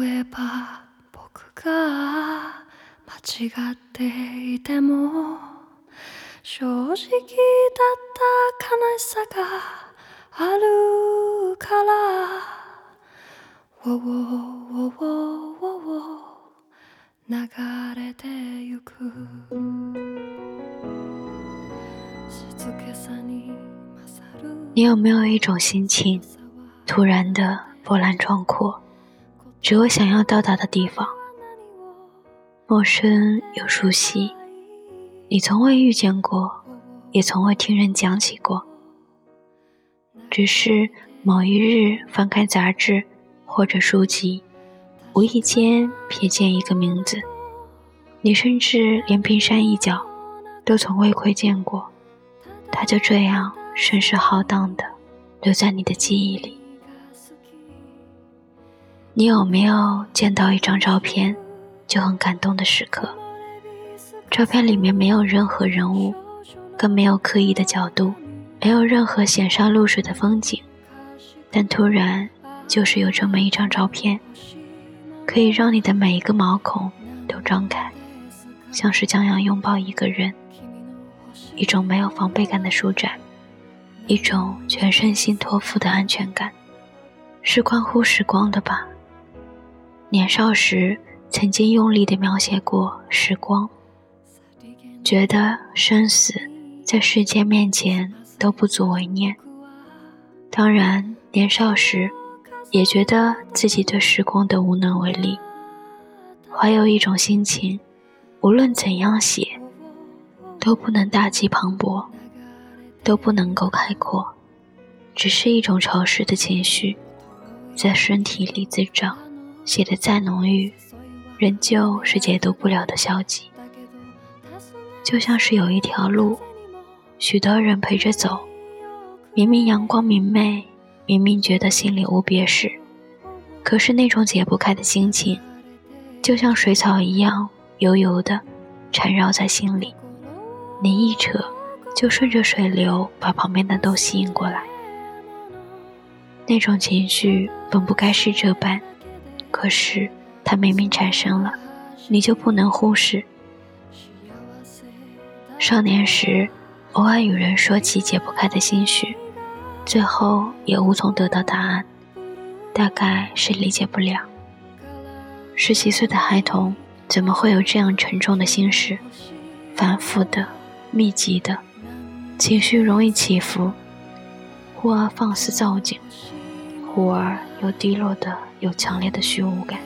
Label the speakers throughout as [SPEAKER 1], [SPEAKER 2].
[SPEAKER 1] 例えば僕が間違っていても正直だった悲しさがあるからウォウォウォウォウォウォ流れてゆく静けさに勝る
[SPEAKER 2] 你有没有一种心情，突然的波澜壮阔， 只有想要到达的地方，陌生又熟悉，你从未遇见过，也从未听人讲起过，只是某一日翻开杂志或者书籍，无意间瞥见一个名字，你甚至连冰山一角都从未窥见过，它就这样声势浩荡的留在你的记忆里。你有没有见到一张照片就很感动的时刻？照片里面没有任何人物，更没有刻意的角度，没有任何显山露水的风景，但突然就是有这么一张照片，可以让你的每一个毛孔都张开，像是将要拥抱一个人，一种没有防备感的舒展，一种全身心托付的安全感，是关乎时光的吧？年少时曾经用力地描写过时光，觉得生死在世间面前都不足为念。当然，年少时也觉得自己对时光的无能为力，怀有一种心情，无论怎样写，都不能大气磅礴，都不能够开阔，只是一种潮湿的情绪，在身体里滋长。写的再浓郁，仍旧是解读不了的消极。就像是有一条路，许多人陪着走，明明阳光明媚，明明觉得心里无别事，可是那种解不开的心情，就像水草一样油油的缠绕在心里。你一扯，就顺着水流把旁边的都吸引过来。那种情绪本不该是这般。可是，它明明产生了，你就不能忽视。少年时，偶尔与人说起解不开的心绪，最后也无从得到答案，大概是理解不了。十七岁的孩童怎么会有这样沉重的心事？反复的、密集的，情绪容易起伏，忽而放肆造景，忽而又低落的。有强烈的虚无感，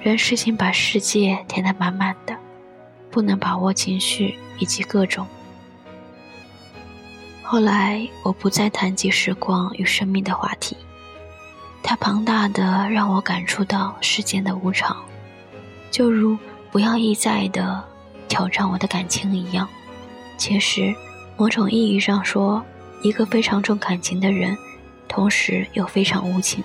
[SPEAKER 2] 人事情把世界填得满满的，不能把握情绪以及各种。后来我不再谈及时光与生命的话题，它庞大的让我感触到世间的无常，就如不要意在的挑战我的感情一样。其实，某种意义上说，一个非常重感情的人，同时又非常无情。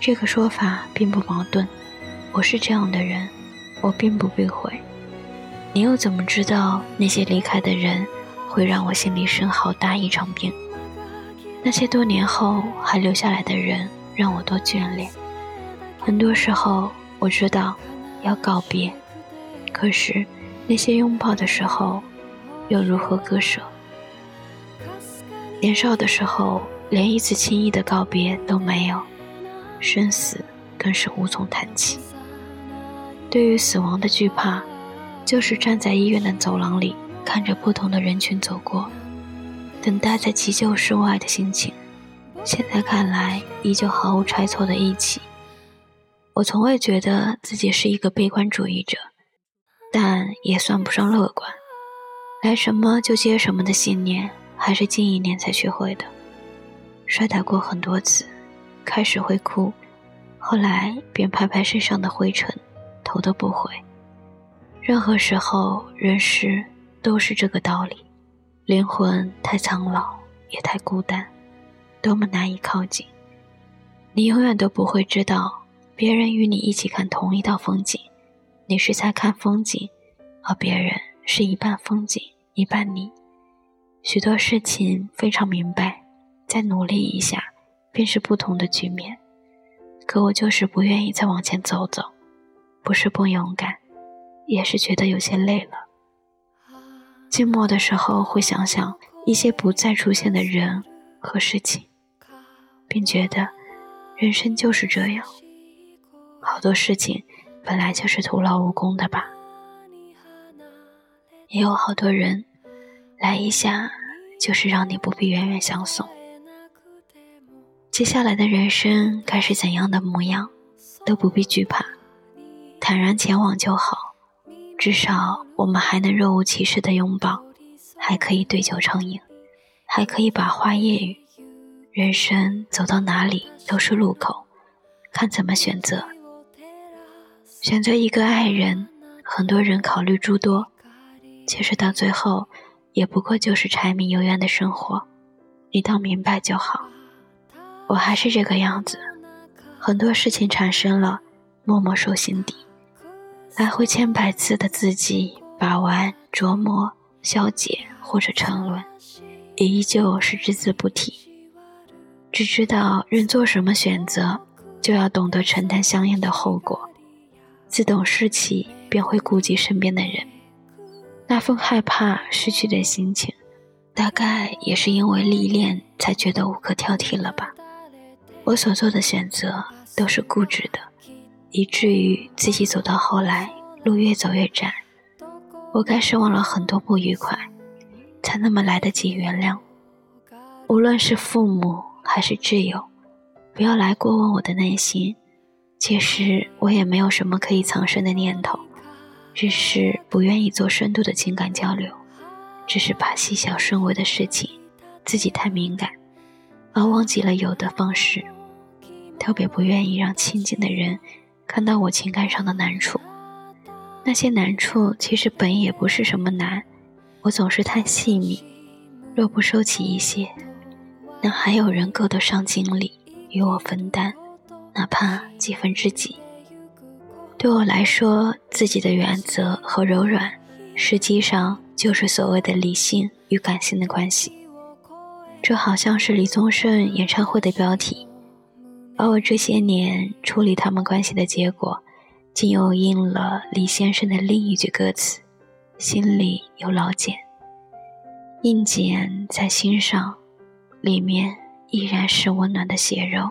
[SPEAKER 2] 这个说法并不矛盾，我是这样的人，我并不避讳。你又怎么知道那些离开的人会让我心里生好大一场病？那些多年后还留下来的人让我多眷恋。很多时候我知道要告别，可是那些拥抱的时候又如何割舍？年少的时候连一次轻易的告别都没有。生死更是无从谈起。对于死亡的惧怕，就是站在医院的走廊里，看着不同的人群走过，等待在急救室外的心情。现在看来，依旧毫无差错的一起。我从未觉得自己是一个悲观主义者，但也算不上乐观。来什么就接什么的信念，还是近一年才学会的。摔倒过很多次。开始会哭，后来便拍拍身上的灰尘，头都不回。任何时候，人世都是这个道理。灵魂太苍老，也太孤单，多么难以靠近。你永远都不会知道，别人与你一起看同一道风景，你是在看风景，而别人是一半风景，一半你。许多事情非常明白，再努力一下。便是不同的局面，可我就是不愿意再往前走走，不是不勇敢，也是觉得有些累了。寂寞的时候会想想一些不再出现的人和事情，并觉得人生就是这样，好多事情本来就是徒劳无功的吧。也有好多人来一下，就是让你不必远远相送。接下来的人生该是怎样的模样，都不必惧怕，坦然前往就好。至少我们还能若无其事的拥抱，还可以对酒成饮，还可以把花夜语。人生走到哪里都是路口，看怎么选择。选择一个爱人，很多人考虑诸多，其实到最后，也不过就是柴米油盐的生活，你当明白就好。我还是这个样子，很多事情产生了，默默收心底，来回千百次的自己把玩、琢磨、消解或者沉沦，也依旧是只字不提。只知道人做什么选择，就要懂得承担相应的后果。自懂事起，便会顾及身边的人。那份害怕失去的心情，大概也是因为历练才觉得无可挑剔了吧。我所做的选择都是固执的，以至于自己走到后来，路越走越窄。我该是忘了很多不愉快，才那么来得及原谅。无论是父母还是挚友，不要来过问我的内心。其实我也没有什么可以藏身的念头，只是不愿意做深度的情感交流，只是怕细小顺微的事情，自己太敏感，而忘记了有的方式。特别不愿意让亲近的人看到我情感上的难处，那些难处其实本也不是什么难，我总是太细腻，若不收起一些，那还有人够得上精力与我分担，哪怕几分之几。对我来说，自己的原则和柔软，实际上就是所谓的理性与感性的关系。这好像是李宗盛演唱会的标题。而我这些年处理他们关系的结果，竟又应了李先生的另一句歌词：“心里有老茧，印茧在心上，里面依然是温暖的血肉。”